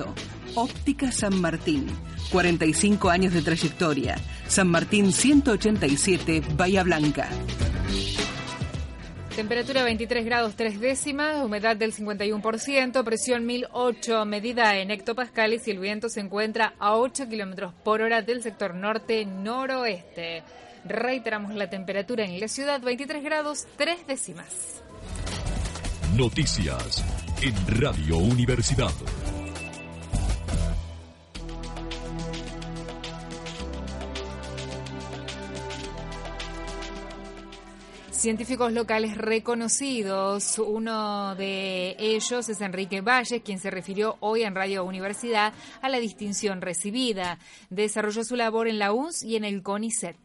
contacto. Óptica San Martín. 45 años de trayectoria. San Martín 187, Bahía Blanca. Temperatura 23 grados 3 décimas, humedad del 51%, presión 1008, medida en hectopascales y el viento se encuentra a 8 kilómetros por hora del sector norte-noroeste. Reiteramos la temperatura en la ciudad 23 grados 3 décimas. Noticias en Radio Universidad. Científicos locales reconocidos, uno de ellos es Enrique Valles, quien se refirió hoy en Radio Universidad a la distinción recibida. Desarrolló su labor en la UNS y en el CONICET.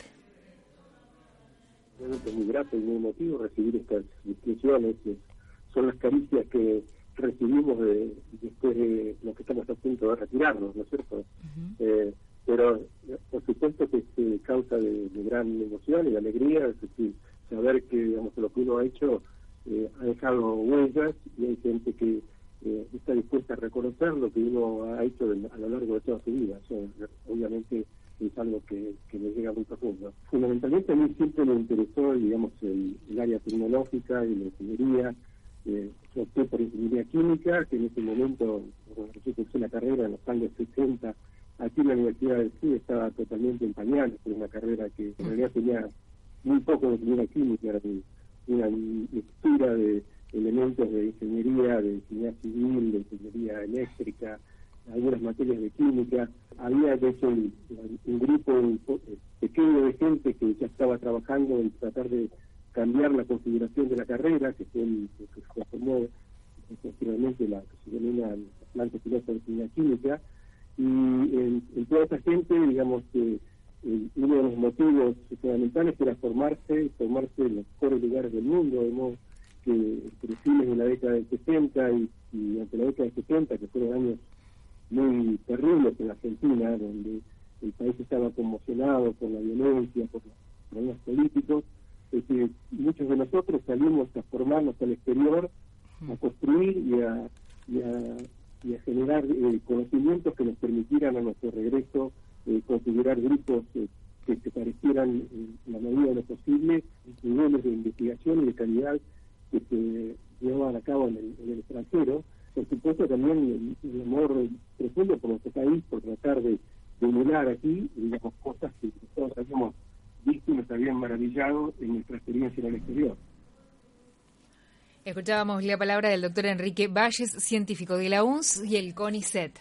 Realmente es muy grato y muy emotivo recibir estas distinciones. Son las caricias que recibimos después de lo que estamos a punto de retirarnos, ¿no es cierto? Eh, pero por supuesto que es causa de, gran emoción y alegría, es decir, saber que digamos lo que uno ha hecho eh, ha dejado huellas y hay gente que eh, está dispuesta a reconocer lo que uno ha hecho a lo largo de toda su vida. obviamente es algo que, que me llega muy profundo. Fundamentalmente a mí siempre me interesó, digamos, el, área tecnológica y la ingeniería. Eh, yo opté por ingeniería química, que en ese momento, cuando yo la carrera en los años 60, aquí en la Universidad del Sur estaba totalmente en pañales, una carrera que en tenía muy poco de ingeniería química, era una mixtura de elementos de ingeniería, de ingeniería civil, de ingeniería eléctrica, algunas materias de química. Había, de hecho, un, grupo pequeño de gente que ya estaba trabajando en tratar de cambiar la configuración de la carrera, que fue el que se formó posteriormente la que se denomina planta piloto de ingeniería química. Y en, toda esa gente, digamos, que uno de los motivos fundamentales era formarse, formarse en los mejores lugares del mundo, de modo que entre fines de la década del 60 y, y ante la década del 70, que fueron años muy terribles en Argentina, donde el país estaba conmocionado por la violencia, por los problemas políticos, es que muchos de nosotros salimos a formarnos al exterior, a construir y a, y a, generar eh, conocimientos que nos permitieran a nuestro regreso eh, configurar grupos eh, que se parecieran en la medida de lo posible niveles de investigación y de calidad que se llevaban a cabo en el, extranjero. Por supuesto también el, amor profundo por nuestro país, por tratar de, emular aquí, digamos, cosas que todos habíamos visto y nos habían maravillado en nuestra experiencia en el exterior. Escuchábamos la palabra del doctor Enrique Valles, científico de la UNS y el CONICET.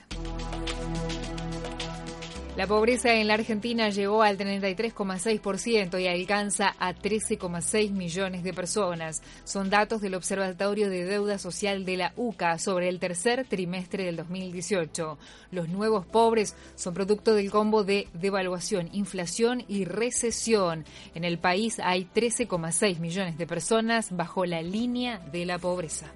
La pobreza en la Argentina llegó al 33,6% y alcanza a 13,6 millones de personas. Son datos del Observatorio de Deuda Social de la UCA sobre el tercer trimestre del 2018. Los nuevos pobres son producto del combo de devaluación, inflación y recesión. En el país hay 13,6 millones de personas bajo la línea de la pobreza.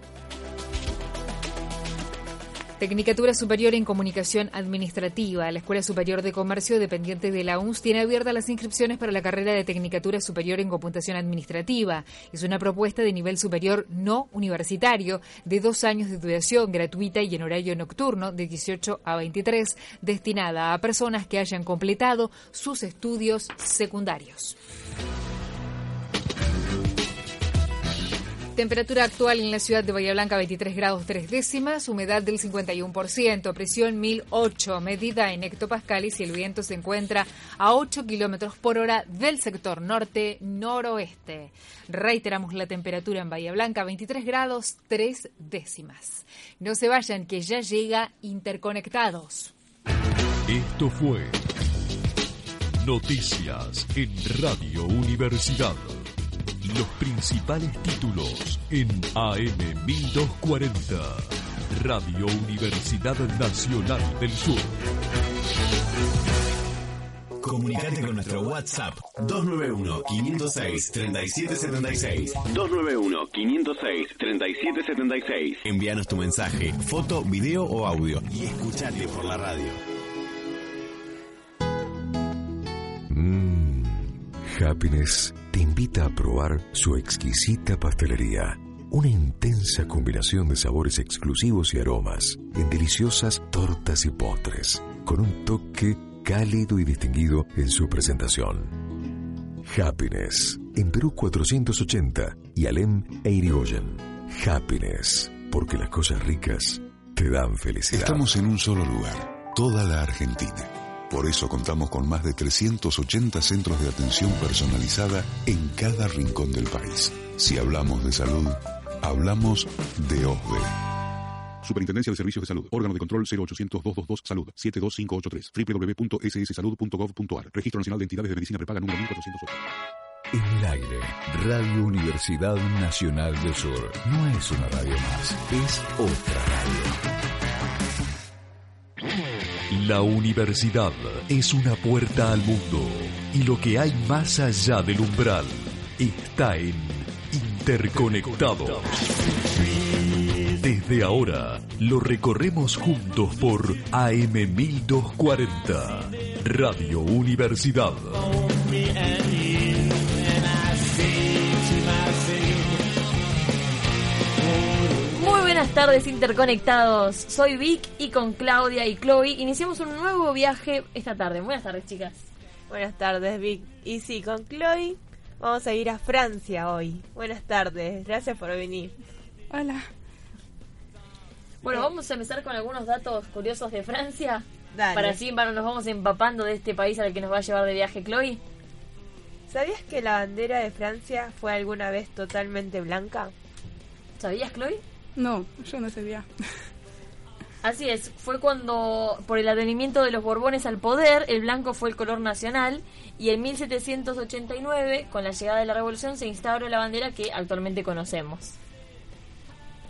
Tecnicatura Superior en Comunicación Administrativa. La Escuela Superior de Comercio, dependiente de la UNS, tiene abiertas las inscripciones para la carrera de Tecnicatura Superior en Computación Administrativa. Es una propuesta de nivel superior no universitario de dos años de duración gratuita y en horario nocturno de 18 a 23, destinada a personas que hayan completado sus estudios secundarios. Temperatura actual en la ciudad de Bahía Blanca 23 grados 3 décimas, humedad del 51%, presión 1008, medida en hectopascales y el viento se encuentra a 8 kilómetros por hora del sector norte-noroeste. Reiteramos la temperatura en Bahía Blanca 23 grados 3 décimas. No se vayan que ya llega Interconectados. Esto fue Noticias en Radio Universidad. Los principales títulos en AM 1240. Radio Universidad Nacional del Sur. Comunicate con nuestro WhatsApp 291-506-3776. 291-506-3776. Envíanos tu mensaje, foto, video o audio y escuchate por la radio. Mmm, happiness invita a probar su exquisita pastelería. Una intensa combinación de sabores exclusivos y aromas en deliciosas tortas y postres, con un toque cálido y distinguido en su presentación. Happiness, en Perú 480 y Alem e. Happiness, porque las cosas ricas te dan felicidad. Estamos en un solo lugar, toda la Argentina. Por eso contamos con más de 380 centros de atención personalizada en cada rincón del país. Si hablamos de salud, hablamos de OSDE. Superintendencia de Servicios de Salud. Órgano de control 0800-222 Salud. 72583. www.sssalud.gov.ar. Registro Nacional de Entidades de Medicina Prepaga número 1408. En el aire, Radio Universidad Nacional del Sur. No es una radio más, es otra radio. La universidad es una puerta al mundo y lo que hay más allá del umbral está en Interconectados. Desde ahora lo recorremos juntos por AM 1240, Radio Universidad. Buenas tardes interconectados, soy Vic y con Claudia y Chloe iniciamos un nuevo viaje esta tarde. Buenas tardes chicas. Buenas tardes Vic. Y sí, con Chloe vamos a ir a Francia hoy. Buenas tardes, gracias por venir. Hola. Bueno, vamos a empezar con algunos datos curiosos de Francia. Dale. Para así bueno, nos vamos empapando de este país al que nos va a llevar de viaje Chloe. ¿Sabías que la bandera de Francia fue alguna vez totalmente blanca? ¿Sabías, Chloe? No, yo no sabía. Así es, fue cuando, por el advenimiento de los Borbones al poder, el blanco fue el color nacional y en 1789, con la llegada de la revolución, se instauró la bandera que actualmente conocemos.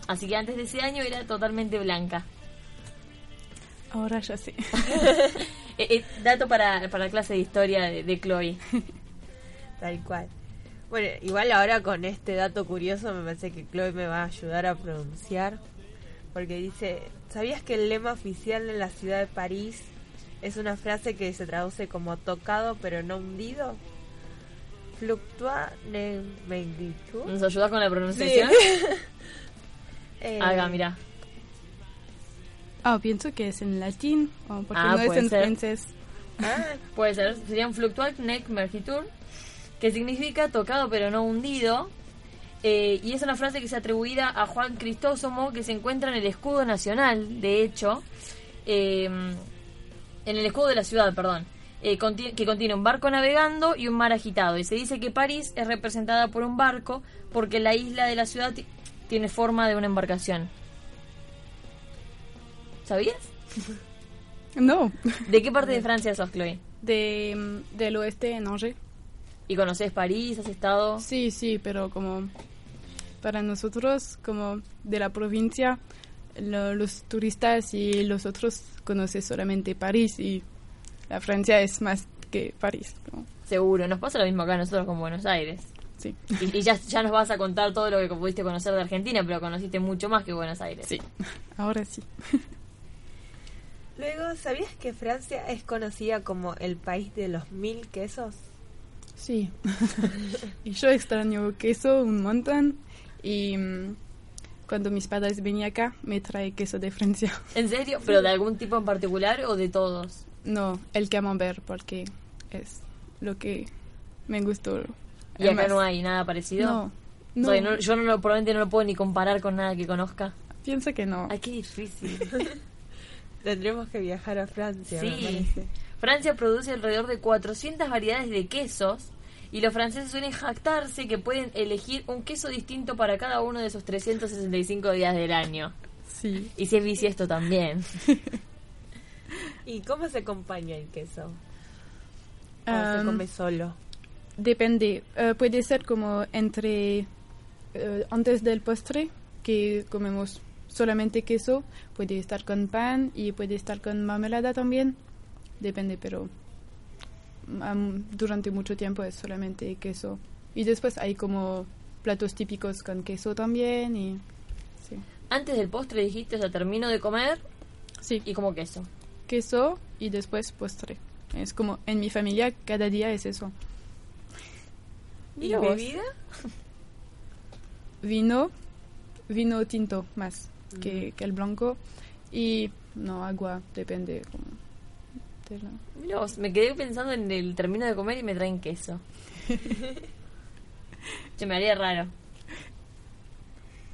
Así que antes de ese año era totalmente blanca. Ahora ya sé. Eh, eh, dato para, para la clase de historia de, de Chloe. Tal cual. Bueno, igual ahora con este dato curioso me parece que Chloe me va a ayudar a pronunciar. Porque dice, ¿sabías que el lema oficial de la ciudad de París es una frase que se traduce como tocado pero no hundido? Fluctua ne magnitud. ¿Nos ayuda con la pronunciación? Eh, Haga, mira. Ah, pienso que es en latín, o porque Ah, no es en ser. francés. ah, Puede ser, sería un fluctual neck mergitur, que significa tocado pero no hundido. eh, y es una frase que se atribuida a Juan Cristóstomo, que se encuentra en el escudo nacional, de hecho, eh, en el escudo de la ciudad, perdón, eh, conti- que contiene un barco navegando y un mar agitado. Y se dice que París es representada por un barco porque la isla de la ciudad ti- tiene forma de una embarcación. ¿Sabías? No, ¿De qué parte de Francia sos, Chloe? de, mm, del oeste en Angers. ¿Y conoces París? ¿Has estado? Sí, sí, pero como para nosotros, como de la provincia, lo- los turistas y los otros conocen solamente París y la Francia es más que París. ¿no? Seguro, nos pasa lo mismo acá nosotros con Buenos Aires. Sí, Y, y ya, ya nos vas a contar todo lo que pudiste conocer de Argentina, pero conociste mucho más que Buenos Aires. sí, ahora sí. Luego, ¿sabías que Francia es conocida como el país de los mil quesos? Sí. y yo extraño queso un montón y mm, cuando mis padres venían acá me trae queso de Francia. ¿En serio? ¿Pero de algún tipo en particular o de todos? No, el camembert porque es lo que me gustó. ¿Y acá Además, no hay nada parecido? No, O no, sea, no- yo no lo, probablemente no lo puedo ni comparar con nada que conozca. pienso que no. Ay, qué difícil. Tendremos que viajar a Francia, me Sí. parece. Francia produce alrededor de 400 variedades de quesos y los franceses suelen jactarse que pueden elegir un queso distinto para cada uno de esos 365 días del año. Sí. Y si es bisiesto también. ¿Y cómo se acompaña el queso? ¿O se come solo? Depende, eh, puede ser como entre eh, antes del postre que comemos solamente queso, puede estar con pan y puede estar con mermelada también, depende, pero am, durante mucho tiempo es solamente queso. Y después hay como platos típicos con queso también y sí. Antes del postre dijiste, o sea, termino de comer Sí, y como queso. queso y después postre. Es como en mi familia cada día es eso. ¿Y vos. bebida? vino, vino tinto más que, que el blanco. Y no agua, depende. Como Mirá vos, me quedé pensando en el término de comer y me traen queso. Se me haría raro.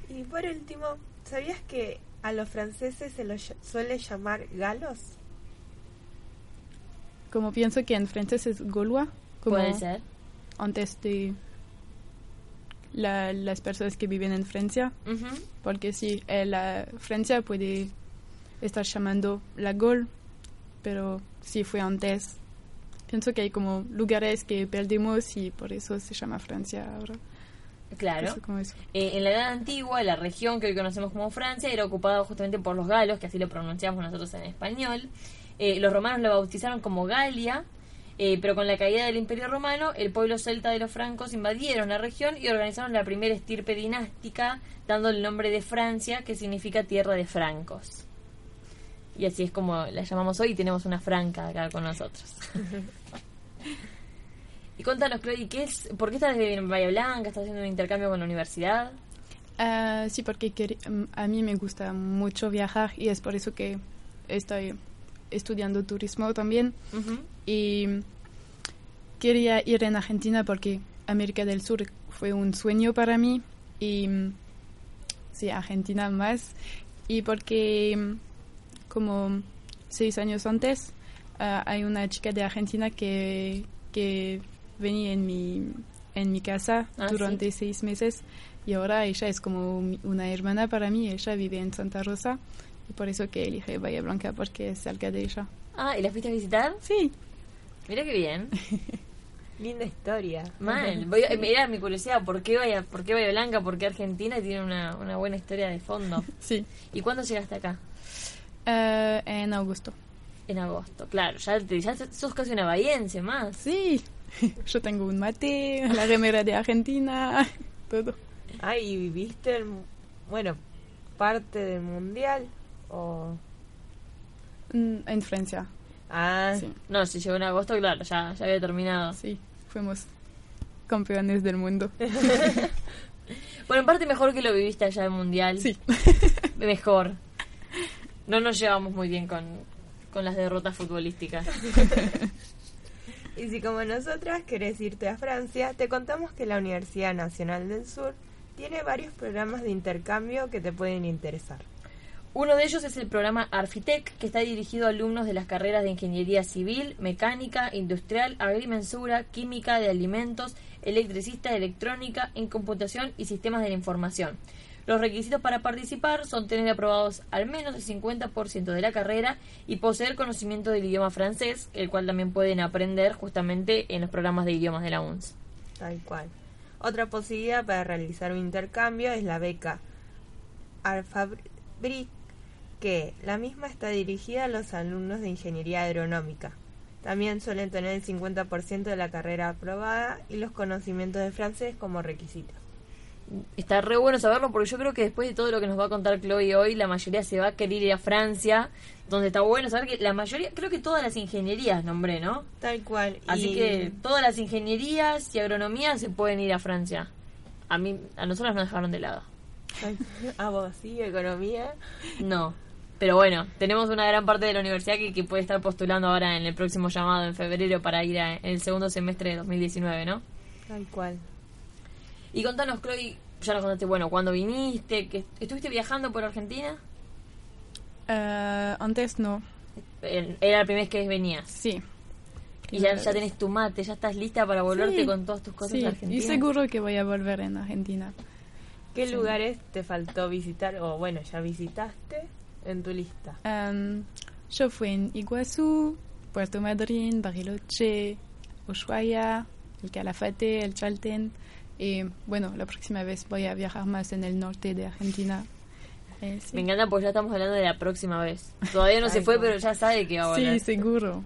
Y por último, ¿sabías que a los franceses se los suele llamar galos? Como pienso que en francés es Gaulois. Como Puede ser. Antes de la- las personas que viven en Francia. Ujú. Porque sí, eh, la Francia puede estar llamando la Gaule, pero sí fue antes. Pienso que hay como lugares que perdimos y por eso se llama Francia ahora. Claro. Eso como eso. Eh, en la Edad Antigua, la región que hoy conocemos como Francia era ocupada justamente por los galos, que así lo pronunciamos nosotros en español. Eh, los romanos lo bautizaron como Galia, eh, pero con la caída del Imperio Romano, el pueblo celta de los francos invadieron la región y organizaron la primera estirpe dinástica, dando el nombre de Francia, que significa tierra de francos. Y así es como la llamamos hoy y tenemos una franca acá con nosotros. y cuéntanos, Chloe, ¿qué es, ¿por qué estás en Bahía Blanca? ¿Estás haciendo un intercambio con la universidad? Ah, sí, porque mm, a mí me gusta mucho viajar y es por eso que estoy estudiando turismo también. Y quería ir en Argentina porque América del Sur fue un sueño para mí y mm, sí, Argentina más. Y porque mm, como seis años antes ah, hay una chica de Argentina que, que venía en mi, en mi casa Ah, durante seis meses y ahora ella es como una hermana para mí, ella vive en Santa Rosa y por eso que elige Bahía Blanca porque es cerca de ella. Ah, ¿y la fuiste a visitar? Sí. Mira qué bien. Linda historia. Mal. Voy a, era mi curiosidad, ¿por qué Bahía, por qué Bahía Blanca? ¿Por qué Argentina? Y tiene una, una buena historia de fondo. Sí. ¿Y cuándo llegaste acá? Eh, en agosto. En agosto, claro. Ya, te, ya sos casi una bahiense más. Sí. Yo tengo un mate, la remera de Argentina, todo. Ah, ¿y viviste, el, bueno, parte del mundial? ¿O...? Mm, En Francia. Ah, Sí. No, si llegó en agosto, claro, ya, ya había terminado. Sí, fuimos campeones del mundo. Bueno, en parte mejor que lo viviste allá en Mundial. Sí. Mejor. No nos llevamos muy bien con, con las derrotas futbolísticas. Y si como nosotras querés irte a Francia, te contamos que la Universidad Nacional del Sur tiene varios programas de intercambio que te pueden interesar. Uno de ellos es el programa Arfitec, que está dirigido a alumnos de las carreras de Ingeniería Civil, Mecánica, Industrial, Agrimensura, Química de Alimentos, Electricista, Electrónica, en Computación y Sistemas de la Información. Los requisitos para participar son tener aprobados al menos el 50% de la carrera y poseer conocimiento del idioma francés, el cual también pueden aprender justamente en los programas de idiomas de la UNS. Tal cual. Otra posibilidad para realizar un intercambio es la beca Alfabric, que la misma está dirigida a los alumnos de ingeniería agronómica. También suelen tener el 50% de la carrera aprobada y los conocimientos de francés como requisito. Está re bueno saberlo porque yo creo que después de todo lo que nos va a contar Chloe hoy, la mayoría se va a querer ir a Francia, donde está bueno saber que la mayoría, creo que todas las ingenierías nombré, ¿no? Tal cual. Así y- que todas las ingenierías y agronomía se pueden ir a Francia. A mí, a nosotros nos dejaron de lado. A vos, sí, economía. No. Pero bueno, tenemos una gran parte de la universidad que, que puede estar postulando ahora en el próximo llamado en febrero para ir a- en el segundo semestre de 2019, ¿no? Tal cual. Y contanos, Chloe, ya nos contaste, bueno, cuando viniste, que estuviste viajando por Argentina. Eh, antes no. Era la primera vez que venías. Sí. Y ya, ya tenés tu mate, ya estás lista para volverte Sí. con todas tus cosas Sí, a Argentina. y seguro que voy a volver en Argentina. ¿Qué Sí. lugares te faltó visitar o bueno, ya visitaste en tu lista? Em, yo fui en Iguazú, Puerto Madryn, Bariloche, Ushuaia, el Calafate, el Chaltén. Y bueno, la próxima vez voy a viajar más en el norte de Argentina. Eh, sí. Me encanta porque ya estamos hablando de la próxima vez. Todavía no se fue, pero ya sabe que va a volver. Sí, seguro.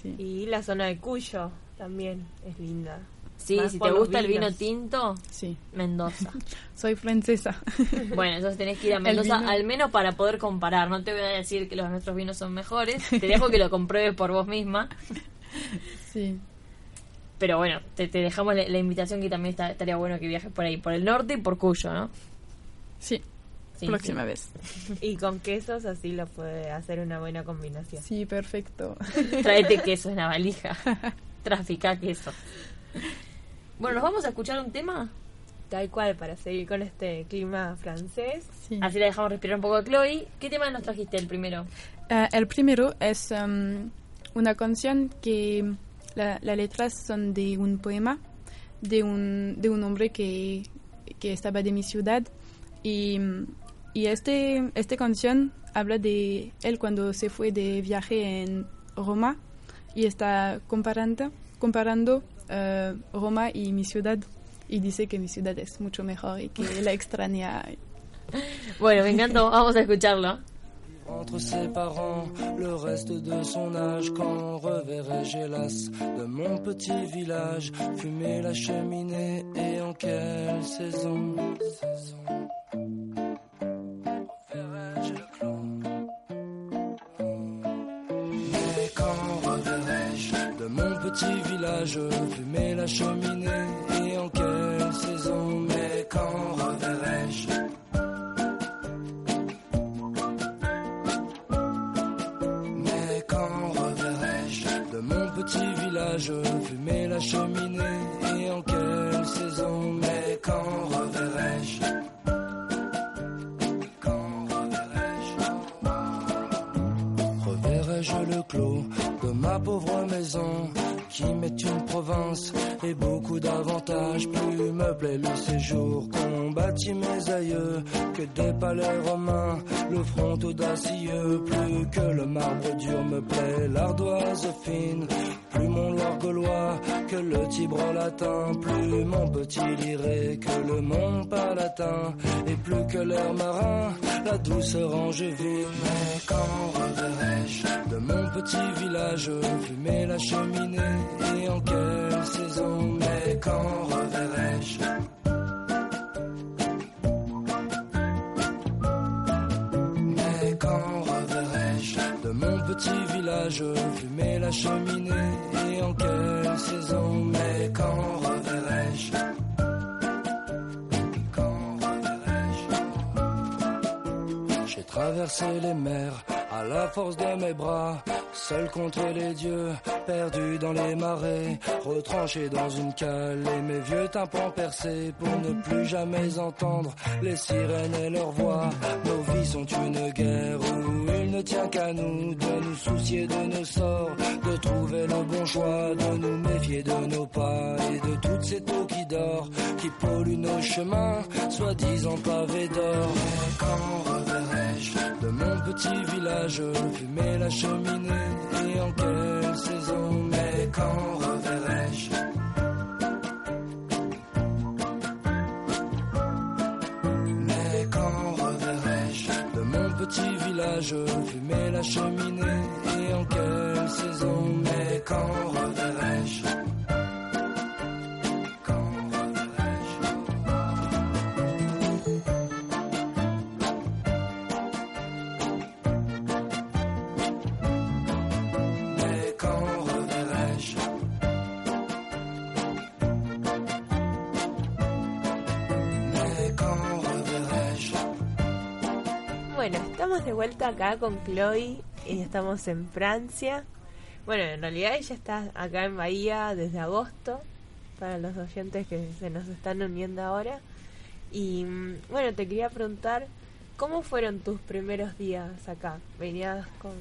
Sí. Y la zona de Cuyo también es linda. Sí, Más si te gusta el vino tinto, Sí. Mendoza. Soy francesa. Bueno, entonces tenés que ir a Mendoza al menos para poder comparar. No te voy a decir que los nuestros vinos son mejores. Te dejo que lo compruebes por vos misma. sí. Pero bueno, te, te dejamos la, la invitación que también está- estaría bueno que viajes por ahí, por el norte y por Cuyo, ¿no? Sí. Sí, próxima sí. vez. Y con quesos así lo puede hacer una buena combinación. Sí, perfecto. Tráete queso en la valija. Trafica queso. Bueno, ¿nos vamos a escuchar un tema? Tal cual, para seguir con este clima francés. Sí. Así la dejamos respirar un poco a Chloe. ¿Qué tema nos trajiste el primero? Eh, el primero es um, una canción que la- las letras son de un poema de un, de un hombre que, que estaba de mi ciudad y, y este, esta canción habla de él cuando se fue de viaje en Roma y está comparando, comparando eh, Roma y mi ciudad y dice que mi ciudad es mucho mejor y que la extraña. Bueno, me encantó. Vamos a escucharlo. Entre ses parents, le reste de son âge, quand reverrai-je hélas de mon petit village, fumer la cheminée et en quelle saison? Reverrai-je de mon petit village, fumer la cheminée et en quelle saison? Village fumer la cheminée et en quelle saison Mais quand reverrai-je? Quand reverrai-je? Reverrai-je le clos de ma pauvre maison qui m'est et beaucoup d'avantages. Plus me plaît le séjour qu'ont bâti mes aïeux que des palais romains, le front audacieux. Plus que le marbre dur me plaît l'ardoise fine. Plus mon Loire gaulois que le Tibre latin. Plus mon petit liré que le Mont Palatin. Et plus que l'air marin, la douceur angevine. Mais quand reverrai-je mon petit village fumer la cheminée et en quelle saison Mais quand reverrai-je? Mais quand reverrai-je? De mon petit village fumer la cheminée et en quelle saison Mais quand reverrai-je? Traversé les mers à la force de mes bras, seul contre les dieux, perdu dans les marais, retranché dans une cale et mes vieux tympans percés pour ne plus jamais entendre les sirènes et leurs voix. Nos vies sont une guerre où il ne tient qu'à nous de nous soucier de nos sorts, de trouver le bon choix, de nous méfier de nos pas et de toutes ces eaux qui dorent, qui polluent nos chemins, soi-disant pavés d'or. Quand reverrai-je de mon petit village fumer la cheminée et en quelle saison Mais quand reverrai-je? Mais quand reverrai-je? De mon petit village fumer la cheminée et en quelle saison Mais quand reverrai-je? Estamos de vuelta acá con Chloe y estamos en Francia. Bueno, en realidad ella está acá en Bahía desde agosto, para los oyentes que se nos están uniendo ahora. Y mm, bueno, te quería preguntar, ¿cómo fueron tus primeros días acá? ¿Venías con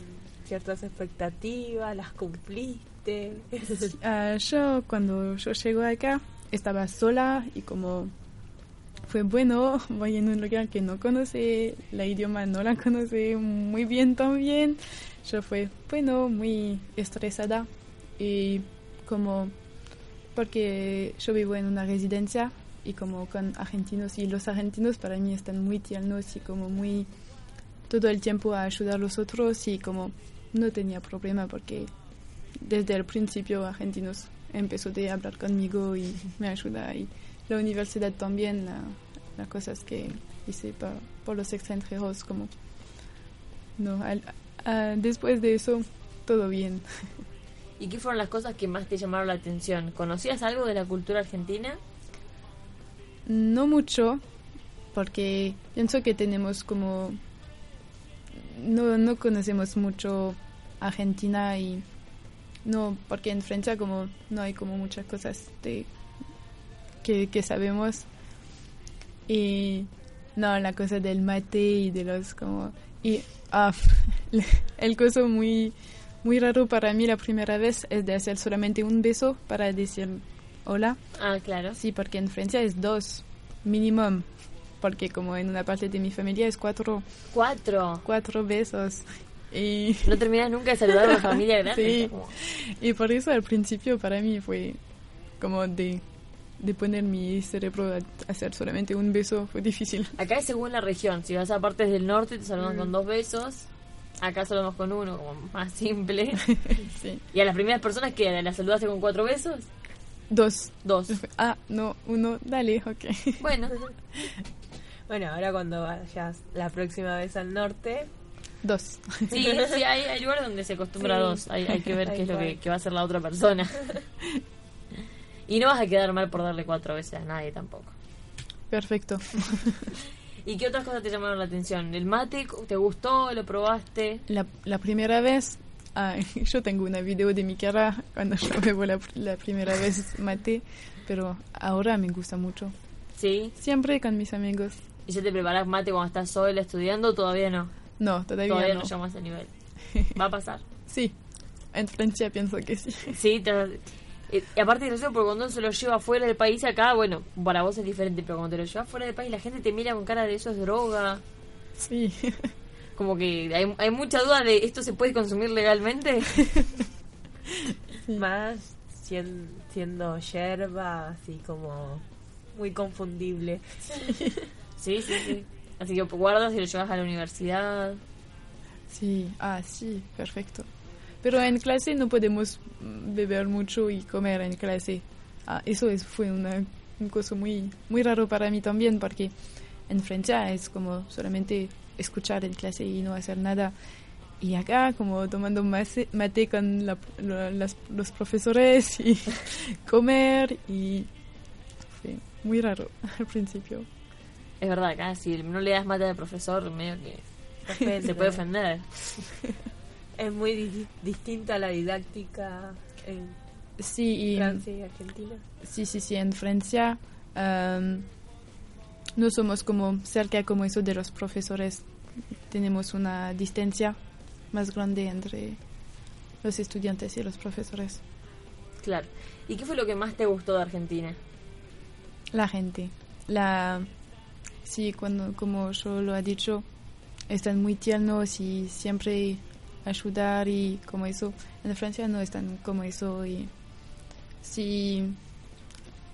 ciertas expectativas? ¿Las cumpliste? Ah, yo cuando yo llego acá estaba sola y como fue bueno, voy en un lugar que no conoce, la idioma no la conoce muy bien también. Yo fue bueno, muy estresada y como porque yo vivo en una residencia y como con argentinos y los argentinos para mí están muy tiernos y como muy todo el tiempo a ayudar a los otros y como no tenía problema porque desde el principio argentinos empezó a hablar conmigo y me ayuda la universidad también la, las cosas que hice por, por los extranjeros como no al- ah, después de eso todo bien ¿Y qué fueron las cosas que más te llamaron la atención? ¿Conocías algo de la cultura argentina? no mucho porque pienso que tenemos como no, no conocemos mucho Argentina y no porque en Francia como no hay como muchas cosas de que, que sabemos y no la cosa del mate y de los como y ah, el coso muy muy raro para mí la primera vez es de hacer solamente un beso para decir hola Ah, claro. sí porque en Francia es dos mínimo porque como en una parte de mi familia es cuatro Cuatro. cuatro besos y No terminas nunca de saludar a la familia grande. Sí. y por eso al principio para mí fue como de, de poner mi cerebro a hacer solamente un beso fue difícil. Acá es según la región. Si vas a partes del norte te saludan Mm. con dos besos. Acá saludamos con uno, como más simple. Sí. ¿Y a las primeras personas que las saludaste con cuatro besos? Dos. Dos. Ah, no, uno, dale, ok. Bueno, Bueno, ahora cuando vayas la próxima vez al norte, Dos. sí, sí, hay, hay lugares donde se acostumbra a Sí. dos. Hay, hay que ver qué es lo que, que va a hacer la otra persona. Y no vas a quedar mal por darle cuatro veces a nadie tampoco. Perfecto. ¿Y qué otras cosas te llamaron la atención? ¿El mate te gustó? ¿Lo probaste? La, la primera vez, ah, yo tengo una video de mi cara cuando yo bebo la, la primera vez mate, pero ahora me gusta mucho. ¿Sí? Siempre con mis amigos. ¿Y ya te preparas mate cuando estás sola estudiando? Todavía no. No, todavía, Todavía no. no llamas a nivel. Va a pasar. Sí, en Francia pienso que sí. Sí, te- y aparte de eso, porque cuando uno se lo lleva fuera del país, acá, bueno, para vos es diferente, pero cuando te lo llevas fuera del país, la gente te mira con cara de eso es droga. Sí. Como que hay, hay mucha duda de esto se puede consumir legalmente. más sien- siendo yerba, así como muy confundible. Sí, sí, sí. Así que guardas y lo llevas a la universidad. Sí, ah, sí, perfecto. Pero en clase no podemos mm, beber mucho y comer en clase. Ah, eso es, fue una, un cosa muy, muy raro para mí también, porque en Francia es como solamente escuchar en clase y no hacer nada. Y acá como tomando mate, mate con la- lo- las- los profesores y comer y fue muy raro al principio. Es verdad, acá si no le das mate al profesor, medio que se puede ofender. Es muy di- distinta la didáctica en Sí, y Francia y Argentina. Sí, sí, sí, en Francia am, no somos como cerca como eso de los profesores. Tenemos una distancia más grande entre los estudiantes y los profesores. Claro. ¿Y qué fue lo que más te gustó de Argentina? La gente, la sí, cuando como yo lo he dicho, están muy tiernos y siempre ayudar y como eso. En Francia no están como eso y si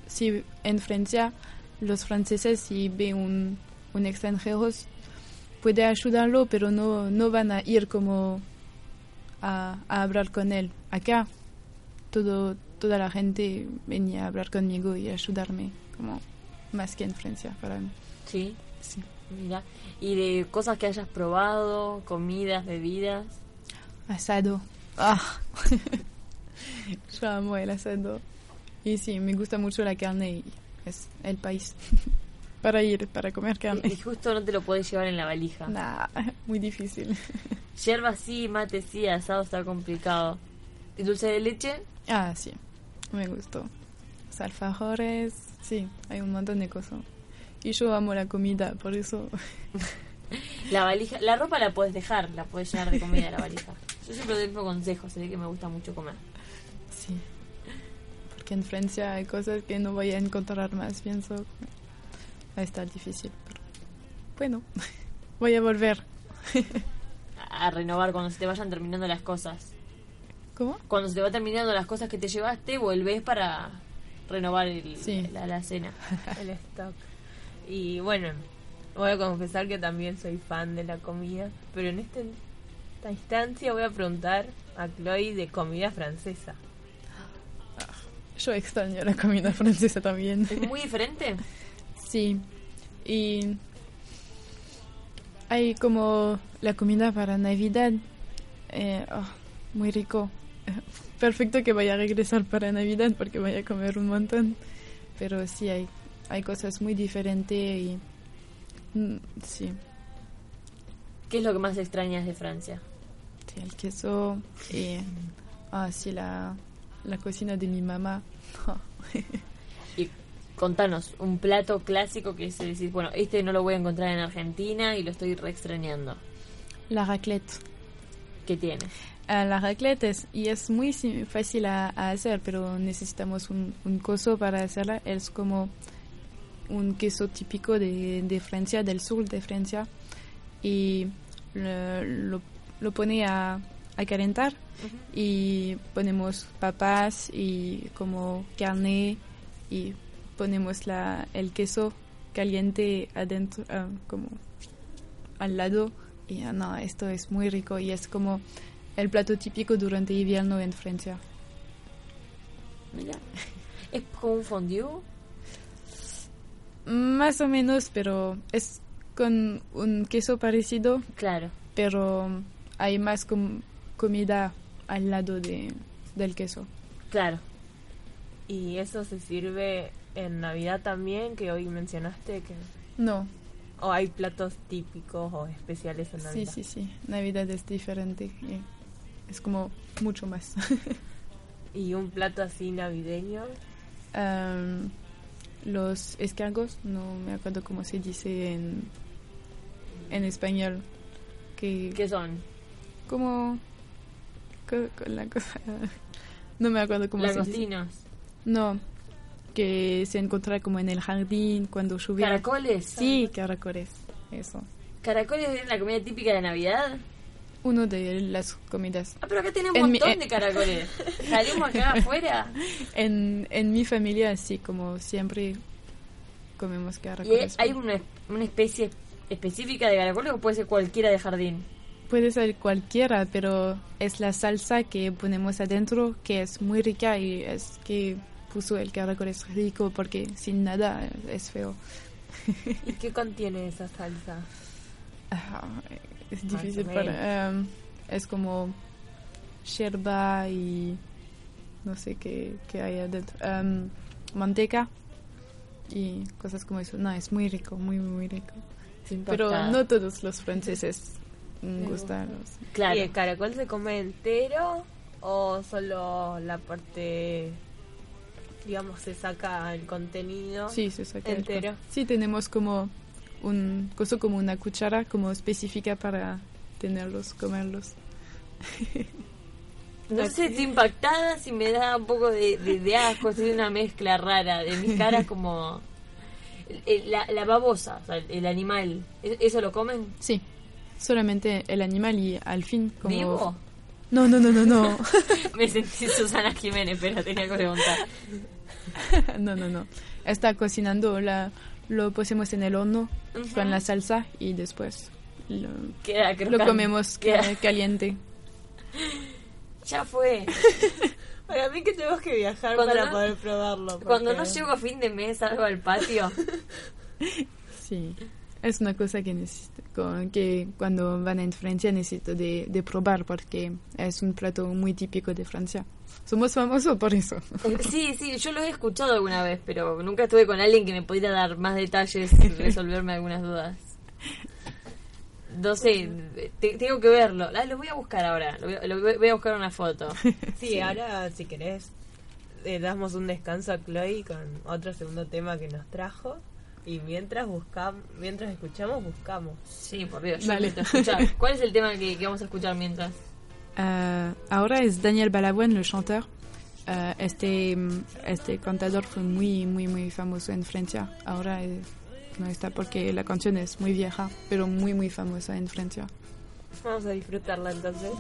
si en Francia los franceses si ven un, un extranjero puede ayudarlo pero no no van a ir como a, a hablar con él acá todo toda la gente venía a hablar conmigo y ayudarme como más que en Francia para mí Sí. sí Mira. ¿Y de cosas que hayas probado? ¿Comidas, bebidas? Asado ah. Yo amo el asado y sí me gusta mucho la carne y es el país. Para ir para comer Y, carne y justo no te lo puedes llevar en la valija. Nah, muy difícil. Yerba sí, mate sí, asado está complicado. ¿Y dulce de leche? ah sí me gustó. Los alfajores sí hay un montón de cosas. Y yo amo la comida por eso. La valija, la ropa la puedes dejar, la puedes llenar de comida la valija. Yo siempre doy el mismo consejo, se ve que me gusta mucho comer. Sí, porque en Francia hay cosas que no voy a encontrar más, pienso. Va a estar difícil, pero bueno, voy a volver. A, a renovar cuando se te vayan terminando las cosas. ¿Cómo? Cuando se te va terminando las cosas que te llevaste, volvés para renovar el- Sí. la, la cena. el stock. Y bueno, voy a confesar que también soy fan de la comida, pero en este- esta instancia voy a preguntar a Chloe de comida francesa. Yo extraño la comida francesa también. ¿Es muy diferente? Sí, y hay como la comida para Navidad, eh, oh, muy rico. Perfecto que vaya a regresar para Navidad porque voy a comer un montón, pero sí hay, hay cosas muy diferentes y Mm, sí. ¿Qué es lo que más extrañas de Francia? Sí, el queso y ah, sí, la, la cocina de mi mamá. y contanos, un plato clásico que es decir, bueno, este no lo voy a encontrar en Argentina y lo estoy re extrañando. La raclette. ¿Qué tiene? Uh, la raclette es, y es muy fácil a, a hacer, pero necesitamos un, un, coso para hacerla. Es como un queso típico de, de Francia, del sur de Francia. Y lo, lo, lo pone a, a calentar uh -huh. y ponemos papas y como carne y ponemos la, el queso caliente adentro, uh, como al lado. Y uh, no, esto es muy rico y es como el plato típico durante invierno en Francia. Mira, ¿es como un fondue? Más o menos, pero es con un queso parecido. Claro. Pero hay más com comida al lado de, del queso. Claro. ¿Y eso se sirve en Navidad también, que hoy mencionaste? que No. ¿O hay platos típicos o especiales en Navidad? Sí, sí, sí. Navidad es diferente. Es como mucho más. ¿Y un plato así navideño? Um, los escargos, no me acuerdo cómo se dice en, en español. Que, ¿Qué son? Como... Co, co, la cosa, no me acuerdo cómo se dice. No, que se encontraba como en el jardín cuando llovía. ¿Caracoles? Sí, caracoles, eso. ¿Caracoles es la comida típica de Navidad? Uno de las comidas. Ah, pero acá tenemos un montón mi, de caracoles. ¿Salimos acá afuera? En, en mi familia, sí, como siempre comemos caracoles. ¿Y hay una, una especie específica de caracoles o puede ser cualquiera de jardín? Puede ser cualquiera, pero es la salsa que ponemos adentro que es muy rica y es que puso el caracol es rico porque sin nada es feo. ¿Y qué contiene esa salsa? Uh, es difícil para... Um, es como yerba y no sé qué, qué hay adentro. Um, manteca y cosas como eso. No, es muy rico, muy, muy rico. Pero no todos los franceses gustan. Claro. ¿Y el caracol se come entero o solo la parte digamos, se saca el contenido sí, se saca entero. El, sí, tenemos como un coso como una cuchara como específica para tenerlos, comerlos. No sé, estoy impactada si me da un poco de, de, de asco, es una mezcla rara de mi cara como la, la babosa, o sea, el animal, ¿eso lo comen? Sí, solamente el animal y al fin como... ¿Vivo? No, no, no, no, no. me sentí Susana Jiménez, pero tenía que preguntar. no, no, no. Está cocinando, la, lo pusimos en el horno uh -huh. con la salsa y después lo, Queda lo comemos Queda. caliente. Ya fue. Para mí que tenemos que viajar cuando para no, poder probarlo. Porque... Cuando no llego a fin de mes salgo al patio. sí, es una cosa que necesito, que cuando van en Francia necesito de, de probar porque es un plato muy típico de Francia. Somos famosos por eso. Sí, sí, yo lo he escuchado alguna vez, pero nunca estuve con alguien que me pudiera dar más detalles y resolverme algunas dudas. No sé, te, tengo que verlo. Ah, lo voy a buscar ahora. Lo voy, lo voy a buscar una foto. Sí, sí. ahora si querés, le damos un descanso a Chloe con otro segundo tema que nos trajo. Y mientras buscamos, mientras escuchamos, buscamos. Sí, por Dios. Vale. Escuchar. ¿Cuál es el tema que, que vamos a escuchar mientras? Uh, ahora es Daniel Balavoine, el chanteur. Uh, este, este cantador fue muy, muy, muy famoso en Francia. Ahora es, no está porque la canción es muy vieja, pero muy, muy famosa en Francia. Vamos a disfrutarla entonces.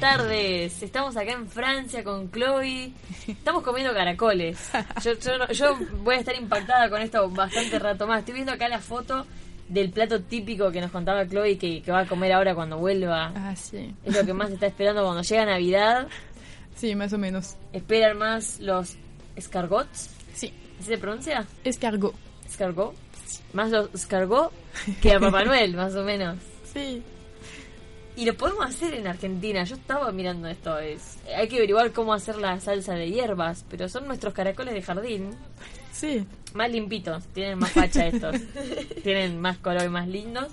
Tardes. Estamos acá en Francia con Chloe. Estamos comiendo caracoles. Yo, yo, no- yo voy a estar impactada con esto bastante rato más. Estoy viendo acá la foto del plato típico que nos contaba Chloe que, que va a comer ahora cuando vuelva. Ah, sí. Es lo que más está esperando cuando llega Navidad. Sí, más o menos. Esperan más los escargots. Sí. ¿Así se pronuncia? Escargot. ¿Escargot? Más los escargot que a Papá Noel, más o menos. Sí. Y lo podemos hacer en Argentina. Yo estaba mirando esto. Es, hay que averiguar cómo hacer la salsa de hierbas, pero son nuestros caracoles de jardín. Sí. Más limpitos, tienen más facha estos. tienen más color y más lindos.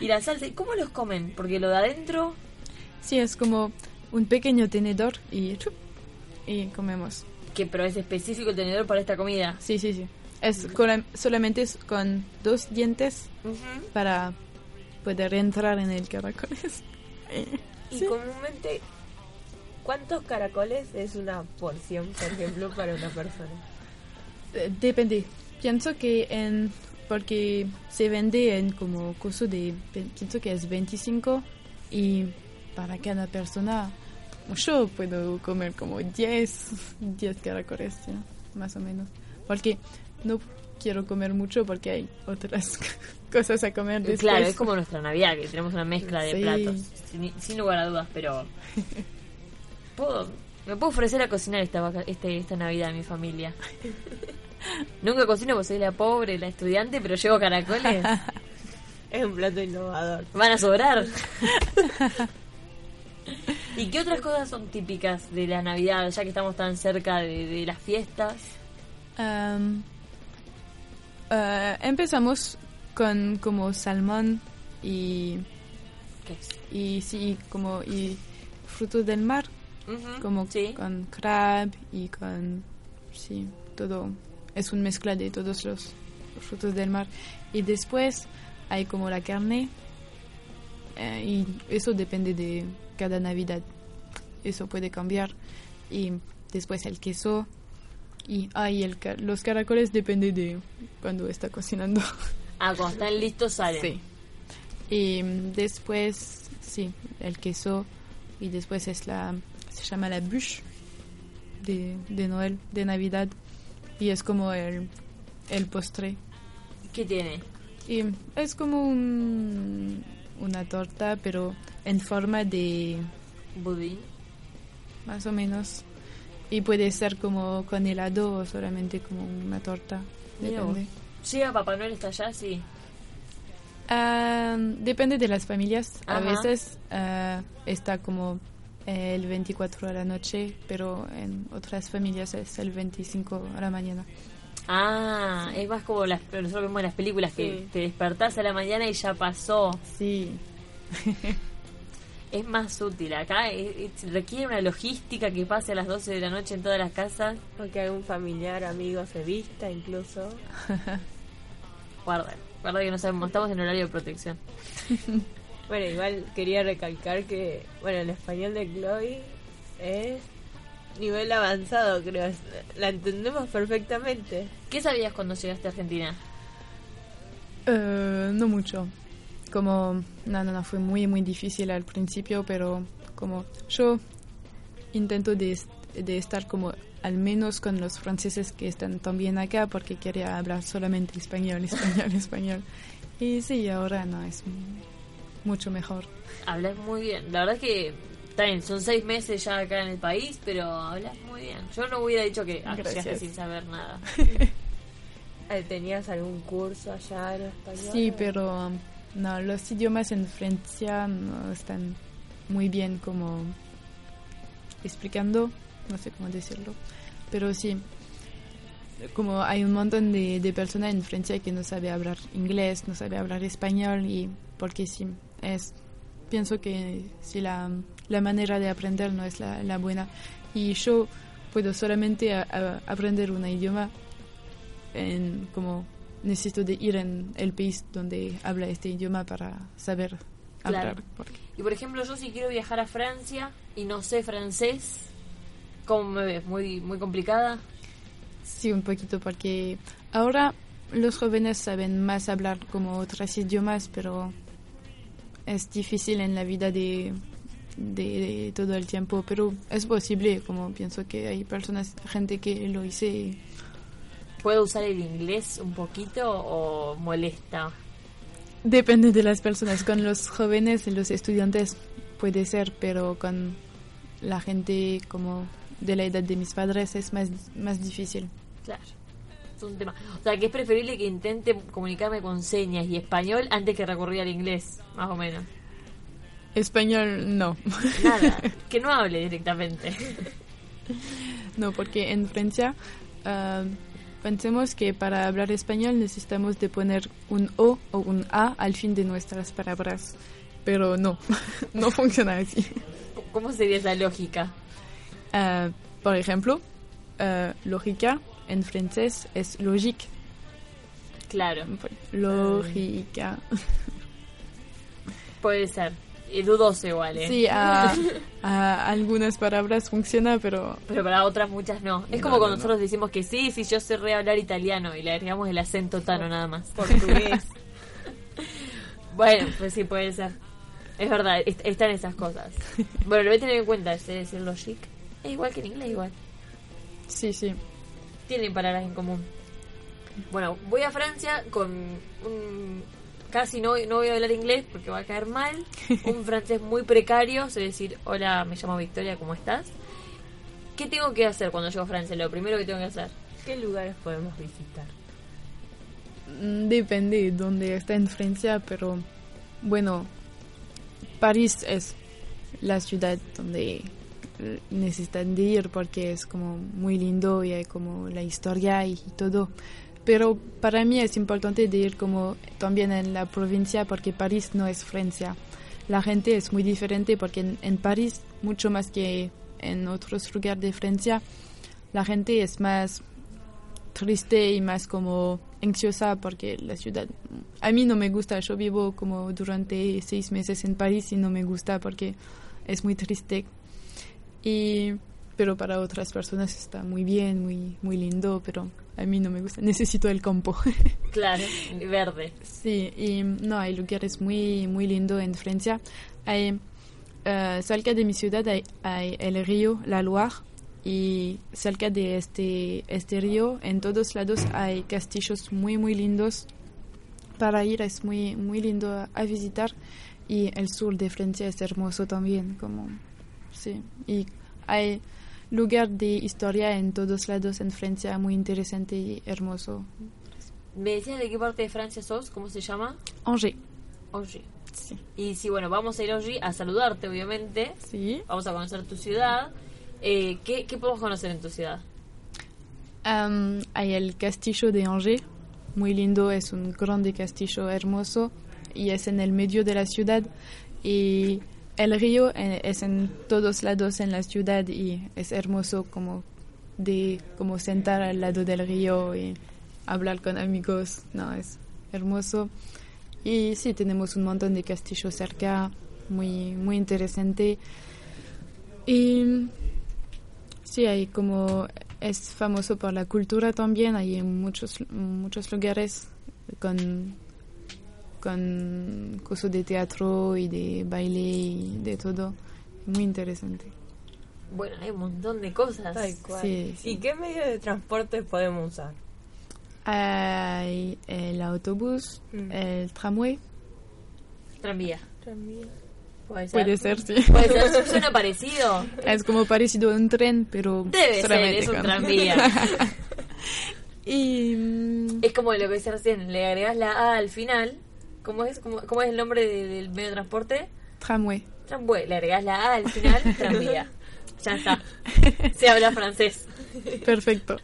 Y la salsa, ¿y cómo los comen? Porque lo de adentro, Sí, es como un pequeño tenedor y chup, y comemos. que pero es específico el tenedor para esta comida. Sí, sí, sí. Es solamente es con dos dientes para poder entrar en el caracoles. Y comúnmente, ¿cuántos caracoles es una porción, por ejemplo, para una persona? Eh, Depende. Pienso que en porque se vende en como costo de pienso que es 25 y para cada persona yo puedo comer como 10 10 caracoles ¿sí? más o menos porque no quiero comer mucho porque hay otras cosas a comer después Claro, es como nuestra Navidad, que tenemos una mezcla de Sí. platos. Sin, sin lugar a dudas, pero. ¿Puedo, me puedo ofrecer a cocinar esta, este, esta Navidad a mi familia. Nunca cocino porque soy la pobre, la estudiante, pero llevo caracoles. Es un plato innovador. Van a sobrar. ¿Y qué otras cosas son típicas de la Navidad, ya que estamos tan cerca de, de las fiestas? Am, ah, empezamos con como salmón y y sí como y frutos del mar como con crab y con sí todo. Es una mezcla de todos los frutos del mar. Y después hay como la carne eh, y eso depende de cada navidad. Eso puede cambiar. Y después el queso y ay el ca- los caracoles depende de cuando está cocinando Ah, cuando están listos salen. Sí. Y mm, después, sí, el queso. Y después es la. Se llama la bûche de, de Noel, de Navidad. Y es como el, el postre. ¿Qué tiene? Y es como un, una torta, pero en forma de. Budín. Más o menos. Y puede ser como con helado o solamente como una torta. Depende. ¿Llega Papá Noel hasta allá? Sí. Ah, depende de las familias. A veces ah, está como el 24 a la noche, pero en otras familias es el 25 a la mañana. Ah, es más como las, nosotros vemos en las películas que Sí. te despertás a la mañana y ya pasó. Sí. es más útil. Acá eh, requiere una logística que pase a las 12 de la noche en todas las casas. O que algún familiar, amigo se vista incluso. Guarda, guarda que no sabemos, estamos en horario de protección. Bueno, igual quería recalcar que, bueno, el español de Chloe es nivel avanzado, creo. Es- La entendemos perfectamente. ¿Qué sabías cuando llegaste a Argentina? Eh, no mucho. Como, no, no, no, fue muy, muy difícil al principio, pero como yo intento de, est- de estar como al menos con los franceses que están también acá porque quería hablar solamente español, español, español. Y sí, ahora no, es mucho mejor. Hablas muy bien. La verdad es que bien, son seis meses ya acá en el país, pero hablas muy bien. Yo no hubiera dicho que ah, llegaste sin saber nada. Eh, ¿Tenías algún curso allá en español? Sí, pero um, no, los idiomas en Francia no están muy bien como explicando, no sé cómo decirlo, pero sí, como hay un montón de, de personas en Francia que no sabe hablar inglés, no sabe hablar español y porque sí, es, pienso que sí la, la manera de aprender no es la, buena. Y yo puedo solamente aprender un idioma en como necesito de ir en el país donde habla este idioma para saber hablar. Y por ejemplo, yo si quiero viajar a Francia y no sé francés, ¿cómo me ves? ¿Muy, muy complicada? Sí, un poquito, porque ahora los jóvenes saben más hablar como otros idiomas, pero es difícil en la vida de, de, de todo el tiempo, pero es posible, como pienso que hay personas, gente que lo hice. ¿Puedo usar el inglés un poquito o molesta? Depende de las personas. Con los jóvenes los estudiantes puede ser, pero con la gente como de la edad de mis padres es más, más difícil. Claro. Es un tema. O sea, que es preferible que intente comunicarme con señas y español antes que recurrir al inglés, más o menos. Español no. Nada, que no hable directamente. No, porque en Francia ah, pensemos que para hablar español necesitamos de poner un O o un A al fin de nuestras palabras. Pero no, no funciona así. ¿Cómo sería esa lógica? Ah, por ejemplo, ah, lógica en francés es logique. Claro. Lógica. Puede ser. Y dudoso igual, ¿eh? Sí, a, a algunas palabras funciona, pero... Pero para otras muchas no. Es No, como no, cuando no. nosotros decimos que sí, sí, yo sé re hablar italiano y le agregamos el acento tano nada más. Portugués. bueno, pues sí, puede ser. Es verdad, est- están esas cosas. Bueno, lo voy a tener en cuenta, sé decir logic. Es igual que en inglés, igual. Sí, sí. Tienen palabras en común. Bueno, voy a Francia con un... Casi no, no voy a hablar inglés porque va a caer mal. Un francés muy precario, sé decir, hola, me llamo Victoria, ¿cómo estás? ¿Qué tengo que hacer cuando llego a Francia? Lo primero que tengo que hacer. ¿Qué lugares podemos visitar? Mm, Depende de dónde está en Francia, pero bueno, París es la ciudad donde necesitan de ir porque es como muy lindo y hay como la historia y todo. Pero para mí es importante de ir como también en la provincia porque París no es Francia. La gente es muy diferente porque en, en París, mucho más que en otros lugares de Francia, la gente es más triste y más como ansiosa porque la ciudad a mí no me gusta yo vivo como durante seis meses en París y no me gusta porque es muy triste y pero para otras personas está muy bien muy muy lindo pero a mí no me gusta. Necesito el campo Claro, verde. sí y no hay lugares muy muy lindos en Francia. Hay eh, cerca de mi ciudad hay, hay el río la Loire y cerca de este, este río en todos lados hay castillos muy muy lindos. Para ir es muy muy lindo a, a visitar y el sur de Francia es hermoso también como sí y hay lugar de historia en todos lados en Francia muy interesante y hermoso ¿Me decías de qué parte de Francia sos? ¿Cómo se llama? Angers Oye. Sí. Y sí, bueno, vamos a ir allí a saludarte, obviamente. Sí. Vamos a conocer tu ciudad. Eh, ¿qué, ¿Qué podemos conocer en tu ciudad? Am, hay el castillo de Angers, muy lindo, es un grande castillo hermoso y es en el medio de la ciudad y el río eh, es en todos lados en la ciudad y es hermoso como de como sentar al lado del río y hablar con amigos, no, es hermoso. Y sí, tenemos un montón de castillos cerca, muy, muy interesante. Y Sí, hay como es famoso por la cultura también, hay muchos muchos lugares con con cosas de teatro y de baile y de todo, muy interesante. Bueno, hay un montón de cosas. Tal cual. Sí, sí. ¿Y qué medio de transporte podemos usar? Hay el autobús, Mm. el tramway, Tranvía. Tranvía. Puede ser. puede ser, sí. Puede ser. Suena parecido. Es como parecido a un tren, pero Debe ser, es un tranvía. y mm, Es como lo que decía recién, le agregas la A al final. ¿Cómo es, cómo, cómo es el nombre de- del medio de transporte? tramway. Tramway. Le agregas la A al final, tranvía. Ya está. Se habla francés. Perfecto.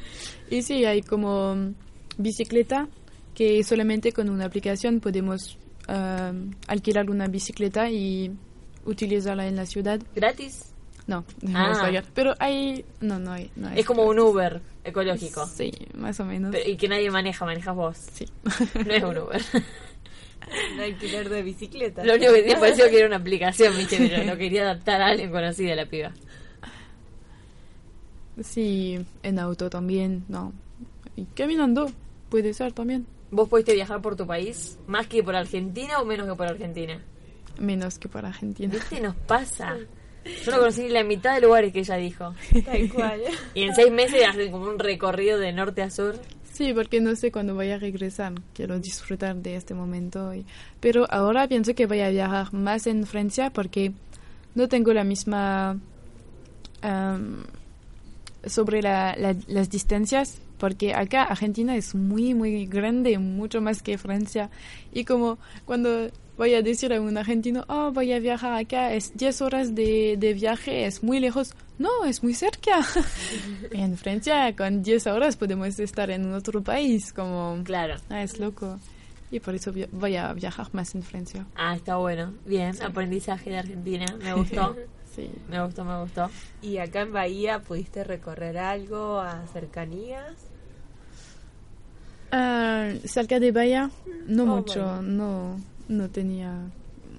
y sí, hay como mm, bicicleta que solamente con una aplicación podemos ah, alquilar una bicicleta y utilizarla en la ciudad. ¿Gratis? No, Ah. ver. Pero hay... No, no hay. No hay Es como un Uber ecológico. Sí, más o menos. Pero- y que nadie maneja, manejas vos. Sí. No es un Uber. Un alquiler de bicicleta. Lo único que me pareció que era una aplicación, viste, pero lo quería adaptar a alguien conocido la piba. Sí, en auto también, no. Y caminando puede ser también. ¿Vos pudiste viajar por tu país más que por Argentina o menos que por Argentina? menos que por Argentina. ¿Viste? Nos pasa. Yo no conocí ni la mitad de lugares que ella dijo. Tal cual. Y en seis meses hacen como un recorrido de norte a sur. Sí, porque no sé cuándo voy a regresar. Quiero disfrutar de este momento. y- Pero ahora pienso que voy a viajar más en Francia porque no tengo la misma am, sobre la- las distancias. Porque acá Argentina es muy, muy grande, mucho más que Francia. Y como cuando voy a decir a un argentino, oh, voy a viajar acá, es 10 horas de, de viaje, es muy lejos. No, es muy cerca. en Francia, con 10 horas podemos estar en otro país, como... Claro. Ah, es loco. Y por eso voy a viajar más en Francia. Ah, está bueno. Bien, aprendizaje de Argentina. Me gustó. sí. Me gustó, me gustó. ¿Y acá en Bahía pudiste recorrer algo a cercanías? Ah, cerca de Bahía, no Oh, mucho, bueno. no, no tenía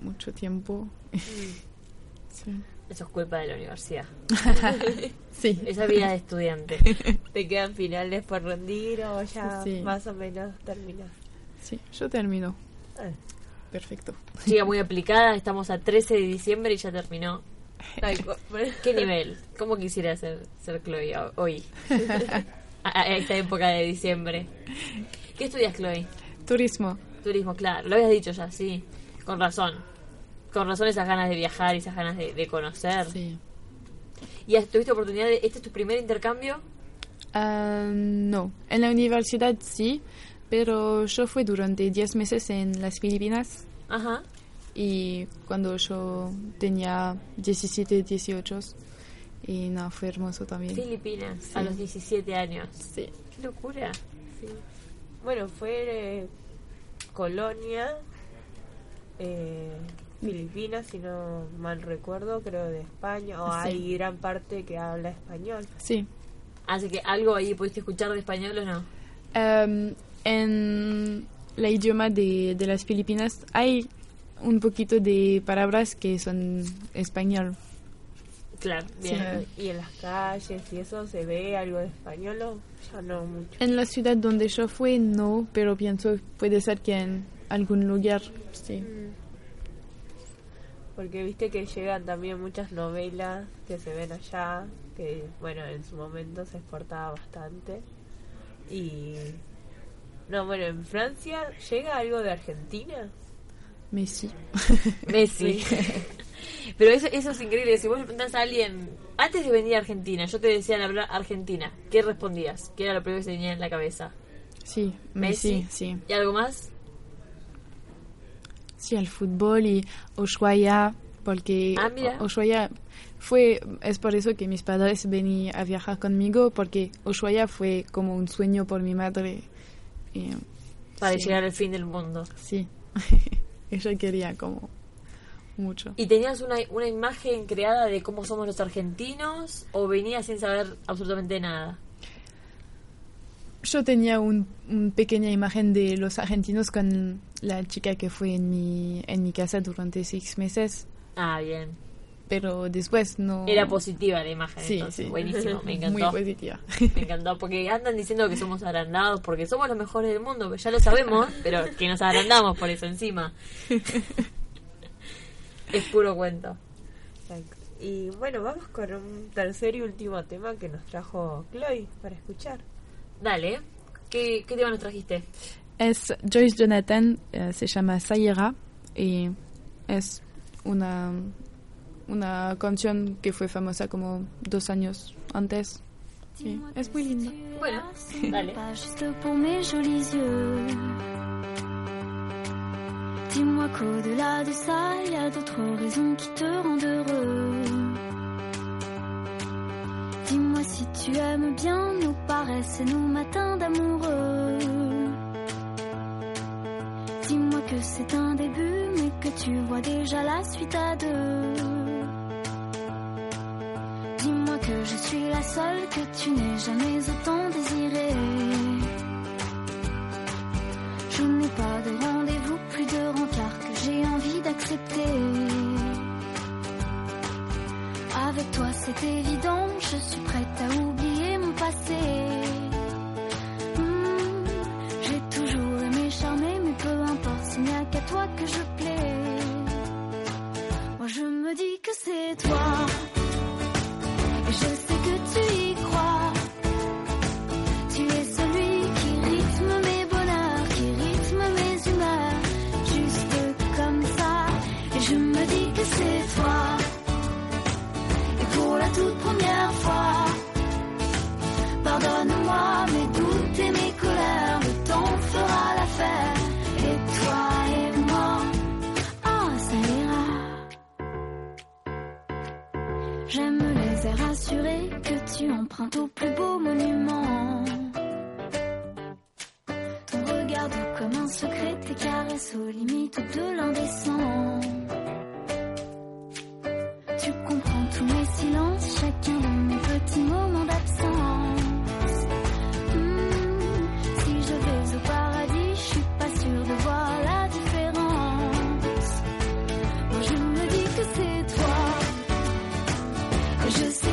mucho tiempo. sí. Eso es culpa de la universidad. Sí. Esa vida de estudiante. ¿Te quedan finales por rendir o ya Sí. más o menos terminas? Sí, yo termino. Ah. Perfecto. Sigue muy aplicada. Estamos a 13 de diciembre y ya terminó. ¿Qué nivel? ¿Cómo quisiera ser, ser Chloe ho- hoy? a, a esta época de diciembre. ¿Qué estudias, Chloe? Turismo. Turismo, claro. Lo habías dicho ya, sí. Con razón. Con razón esas ganas de viajar y esas ganas de, de conocer. Sí. ¿Y has- tuviste oportunidad de... ¿Este es tu primer intercambio? Ah, no, en la universidad sí, pero yo fui durante 10 meses en las Filipinas Ajá. Y cuando yo tenía 17, 18 y no, fue hermoso también. Filipinas, Sí. a los 17 años. Sí. Qué locura. Sí. Bueno, fue eh, colonia eh, Filipinas, si no mal recuerdo, creo de España, o Sí. hay gran parte que habla español. Sí. Así que algo ahí pudiste escuchar de español o no. Em, en la idioma de, de las Filipinas hay un poquito de palabras que son español. Claro, Sí. bien. Y en las calles y eso se ve algo de español, o ya no mucho. En la ciudad donde yo fui no, pero pienso puede ser que en algún lugar sí. Porque viste que llegan también muchas novelas que se ven allá, que bueno, en su momento se exportaba bastante. Y... No, bueno, en Francia llega algo de Argentina. Messi. Messi. Pero eso, eso es increíble. Si vos le preguntás a alguien, antes de venir a Argentina, yo te decía hablar Argentina, ¿qué respondías? ¿Qué era lo primero que se venía en la cabeza? Sí, Messi, sí. ¿Y algo más? Sí, el fútbol y Ushuaia, porque Ah. Ushuaia fue, es por eso que mis padres venían a viajar conmigo, porque Ushuaia fue como un sueño por mi madre. Y, Para sí, llegar al fin del mundo. Sí, ella quería como mucho. ¿Y tenías una, una imagen creada de cómo somos los argentinos o venías sin saber absolutamente nada? Yo tenía un, una pequeña imagen de los argentinos con la chica que fue en mi, en mi casa durante seis meses, Ah, bien. Pero después no... Era positiva la imagen, Sí, entonces. sí. Buenísimo, me encantó. Muy positiva. Me encantó, porque andan diciendo que somos agrandados, porque somos los mejores del mundo, ya lo sabemos, pero que nos agrandamos por eso encima. es puro cuento. Y bueno, vamos con un tercer y último tema que nos trajo Chloe para escuchar. Dale, ¿qué, qué tema nos trajiste? Es Joyce Jonathan, eh, se llama Sayera y es una, una canción que fue famosa como dos años antes. Sí, es muy linda. Bueno, dale. Pas juste pour mes jolis yeux. Dis-moi qu'au-delà de ça, il y a d'autres raisons qui te rendent heureux. Dis-moi si tu aimes bien nos paresses et nos matins d'amoureux. Dis-moi que c'est un début, mais que tu vois déjà la suite à deux. Que je suis la seule que tu n'aies jamais autant désirée. Je n'ai pas de rendez-vous, plus de rencard que j'ai envie d'accepter. Avec toi c'est évident, je suis prête à oublier mon passé. Hmm, j'ai toujours aimé charmer, mais peu importe, s'il n'y a qu'à toi que je sais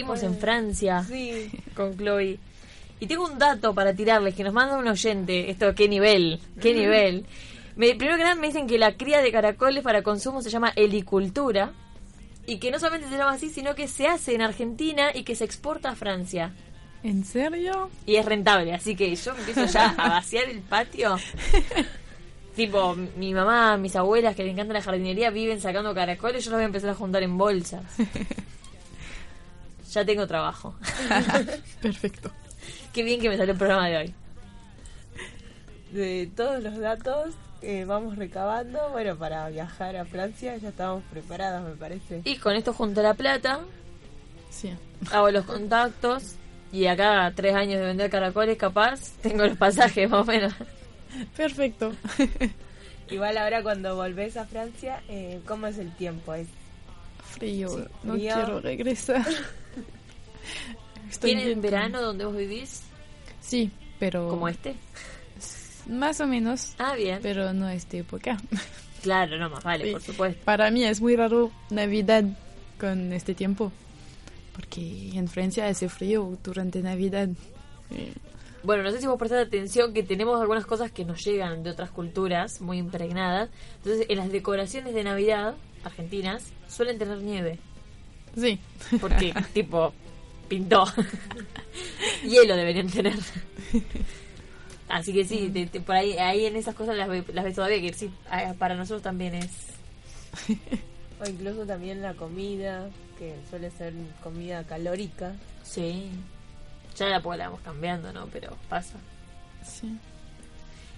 en Francia Sí. con Chloe. Y tengo un dato para tirarles que nos manda un oyente. Esto, qué nivel, qué nivel. Me, primero que nada me dicen que la cría de caracoles para consumo se llama helicultura. Y que no solamente se llama así, sino que se hace en Argentina y que se exporta a Francia. ¿En serio? Y es rentable, así que yo empiezo ya a vaciar el patio. tipo, mi mamá, mis abuelas que les encanta la jardinería viven sacando caracoles, yo los voy a empezar a juntar en bolsas. ya tengo trabajo. Perfecto. Qué bien que me salió el programa de hoy. De todos los datos que vamos recabando, bueno, para viajar a Francia ya estamos preparadas, me parece. Y con esto junto la plata, Sí. hago los contactos y acá a tres años de vender caracoles capaz, tengo los pasajes más o menos. Perfecto. Igual ahora cuando volvés a Francia, eh, ¿cómo es el tiempo? ¿Es Frío. Sí, no frío. quiero regresar. Estoy ¿Tienen verano donde vos vivís? Sí, pero... ¿Como este? Más o menos. Ah, bien. Pero no es de época. Claro, no más vale, Sí. por supuesto. Para mí es muy raro Navidad con este tiempo. Porque en Francia hace frío durante Navidad. Sí. Bueno, no sé si vos prestás atención que tenemos algunas cosas que nos llegan de otras culturas muy impregnadas. Entonces, en las decoraciones de Navidad argentinas suelen tener nieve. Sí. Porque, tipo, pintó. Hielo deberían tener. Así que sí, te- te- por ahí, ahí en esas cosas las, ve- las ves todavía, que sí, para nosotros también es... O incluso también la comida, que suele ser comida calórica. Sí. Ya la, la vamos cambiando, ¿no? Pero pasa. Sí.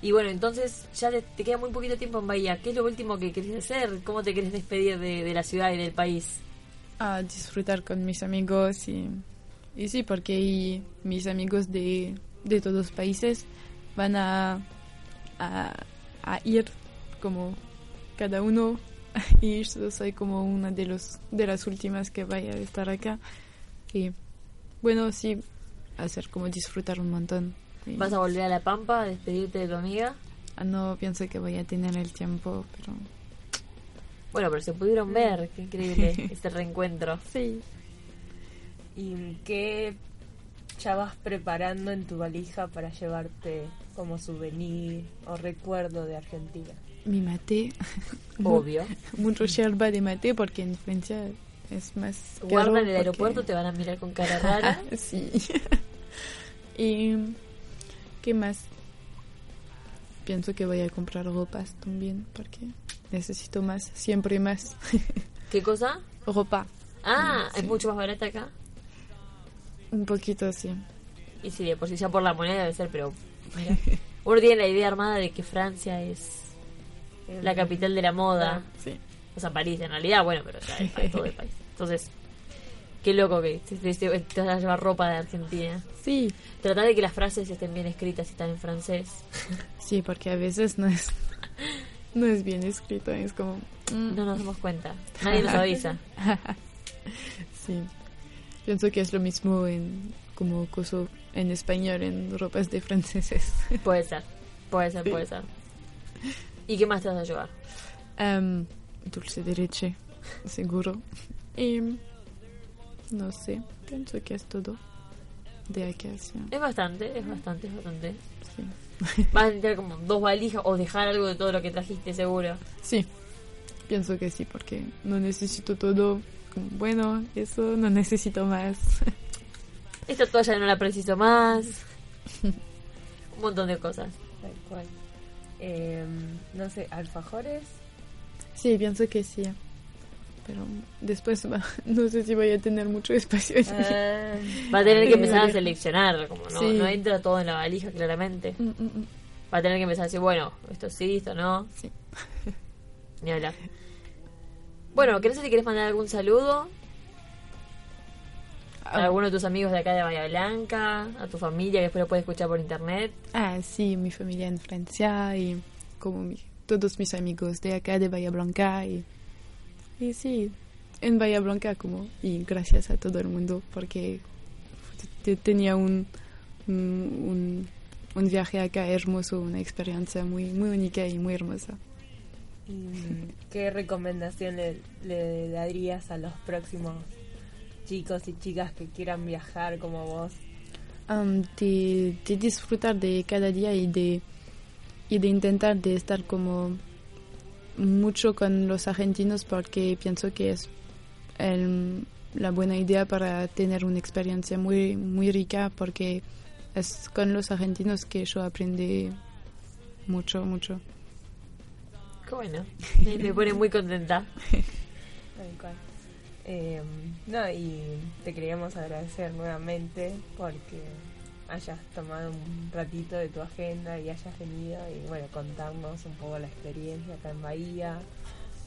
Y bueno, entonces ya te, te queda muy poquito tiempo en Bahía. ¿Qué es lo último que querés hacer? ¿Cómo te querés despedir de, de la ciudad y del país? A disfrutar con mis amigos y, y sí, porque ahí mis amigos de, de todos los países van a, a, a ir como cada uno y yo soy como una de los de las últimas que vaya a estar acá y bueno sí hacer como disfrutar un montón Y- ¿Vas a volver a La Pampa a despedirte de tu amiga? Ah, no pienso que voy a tener el tiempo pero Bueno, pero se pudieron ver, qué increíble este reencuentro. Sí. ¿Y qué ya vas preparando en tu valija para llevarte como souvenir o recuerdo de Argentina? Mi mate. Obvio. Mucho yerba de mate porque en Francia es más. Guarda en el porque- aeropuerto, te van a mirar con cara rara. sí. y. ¿Qué más? Pienso que voy a comprar ropas también porque necesito más, siempre más. ¿Qué cosa? Ropa. Ah, Sí. es mucho más barata acá. Un poquito así. Y sí, de por sí la moneda debe ser, pero mira, uno tiene la idea armada de que Francia es la capital de la moda. Sí. O sea, París en realidad, bueno, pero ya es todo el país. Entonces, qué loco que te, te- te- te vas a llevar ropa de Argentina. Sí. Trata de que las frases estén bien escritas y están en francés. Sí, porque a veces no es. No es bien escrito, es como. mm. No nos damos cuenta. Nadie nos avisa. sí. Pienso que es lo mismo en como coso en español en ropas de franceses. Puede ser, puede ser, puede ser. ¿Y qué más te vas a llevar? Am, dulce de leche, seguro. Y no sé, pienso que es todo de aquí hacia. Es bastante, es bastante, es bastante. Sí. Vas a necesitar como dos valijas o dejar algo de todo lo que trajiste, seguro. Sí, pienso que sí, porque no necesito todo. Bueno, eso no necesito más. Esta toalla no la preciso más. Un montón de cosas. Tal cual. Eh, no sé, alfajores. Sí, pienso que sí. Pero después va- no sé si voy a tener mucho espacio. Ah, Va a tener que empezar a seleccionar, como no, Sí. no entra todo en la valija, claramente. Mm, mm, mm. Va a tener que empezar a decir, bueno, esto sí, esto no. Sí. Ni hablar. Bueno, que no sé si querés mandar algún saludo a Ah. alguno de tus amigos de acá de Bahía Blanca, a tu familia que después lo puedes escuchar por internet. Ah, sí, mi familia en Francia y como mi- todos mis amigos de acá de Bahía Blanca y, y sí, en Bahía Blanca como y gracias a todo el mundo porque te- tenía un, un, un, un viaje acá hermoso, una experiencia muy, muy única y muy hermosa. ¿Y ¿Qué recomendación le, darías a los próximos chicos y chicas que quieran viajar como vos? Am, de, disfrutar de cada día y de, y de intentar de estar como mucho con los argentinos porque pienso que es la buena idea para tener una experiencia muy, muy rica porque es con los argentinos que yo aprendí mucho, mucho. Qué bueno. Me, me pone muy contenta. Tal cual. Eh, no, y te queríamos agradecer nuevamente porque hayas tomado un ratito de tu agenda y hayas venido y bueno, contarnos un poco la experiencia acá en Bahía,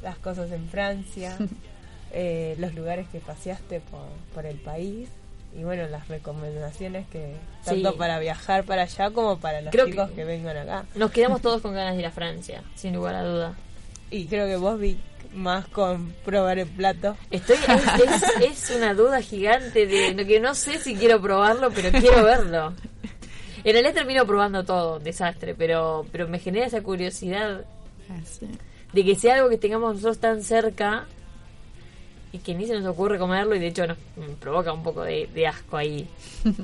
las cosas en Francia, eh, los lugares que paseaste por, por el país y bueno, las recomendaciones que tanto Sí. para viajar para allá como para los Creo chicos que, vengan acá. Nos quedamos todos con ganas de ir a Francia, sin lugar a duda. Y creo que vos vi más con probar el plato. Estoy es, es- es una duda gigante de lo que no sé si quiero probarlo, pero quiero verlo. En realidad termino probando todo, un desastre, pero pero me genera esa curiosidad Así. de que sea algo que tengamos nosotros tan cerca y que ni se nos ocurre comerlo y de hecho nos provoca un poco de, de asco ahí.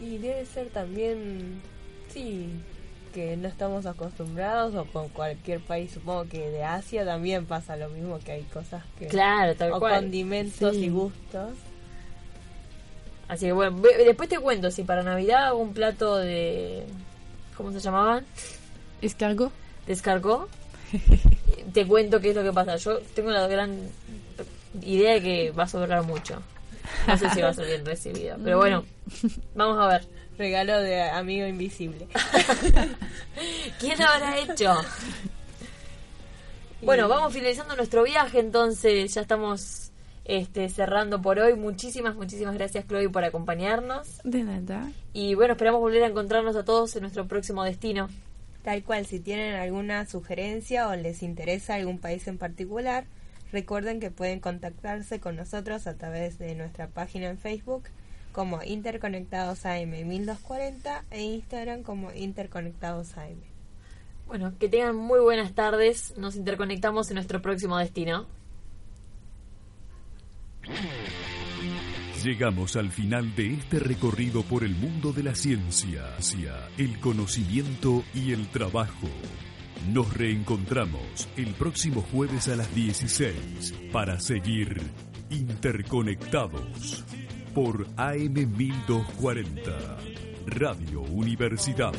Y debe ser también, sí, que no estamos acostumbrados o con cualquier país, supongo que de Asia también pasa lo mismo, que hay cosas que... Claro, tal o cual. condimentos Sí. y gustos. Así que bueno, ve- después te cuento si para Navidad hago un plato de... ¿Cómo se llamaban? ¿Escargo? ¿Descargó? te cuento qué es lo que pasa. Yo tengo la gran idea de que va a sobrar mucho. No sé si va a ser bien recibido. Pero bueno, vamos a ver. Regalo de amigo invisible. ¿Quién lo habrá hecho? Bueno, vamos finalizando nuestro viaje entonces. Ya estamos este, cerrando por hoy. Muchísimas, muchísimas gracias Chloe por acompañarnos. De nada. Y bueno, esperamos volver a encontrarnos a todos en nuestro próximo destino. Tal cual, si tienen alguna sugerencia o les interesa algún país en particular, recuerden que pueden contactarse con nosotros a través de nuestra página en Facebook como Interconectados AM 1240 e Instagram como Interconectados AM. Bueno, que tengan muy buenas tardes. Nos interconectamos en nuestro próximo destino. Llegamos al final de este recorrido por el mundo de la ciencia, hacia el conocimiento y el trabajo. Nos reencontramos el próximo jueves a las 16 para seguir interconectados por AM 1240, Radio Universidad.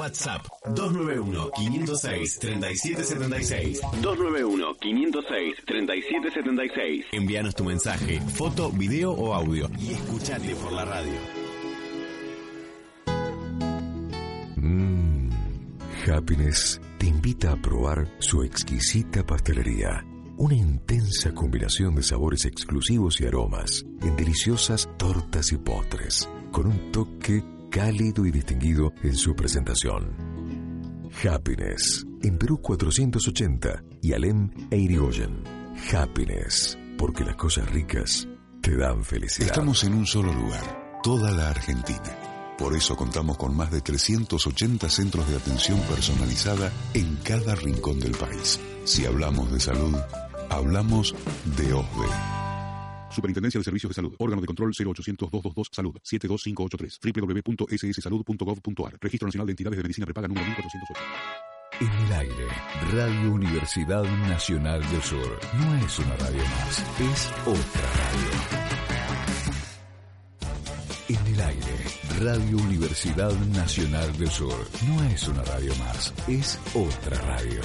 WhatsApp 291-506-3776. 291-506-3776. Envíanos tu mensaje, foto, video o audio y escuchate por la radio. Mmm, Happiness te invita a probar su exquisita pastelería. Una intensa combinación de sabores exclusivos y aromas en deliciosas tortas y postres, con un toque cálido y distinguido en su presentación. Happiness, en Perú 480 y Alem e Irigoyen. Happiness, porque las cosas ricas te dan felicidad. Estamos en un solo lugar, toda la Argentina. Por eso contamos con más de 380 centros de atención personalizada en cada rincón del país. Si hablamos de salud, hablamos de OSDE. Superintendencia de Servicios de Salud. Órgano de control 0800-222 Salud. 72583. www.sssalud.gov.ar. Registro Nacional de Entidades de Medicina Prepaga número 1408. En el aire, Radio Universidad Nacional del Sur. No es una radio más, es otra radio. En el aire, Radio Universidad Nacional del Sur. No es una radio más, es otra radio.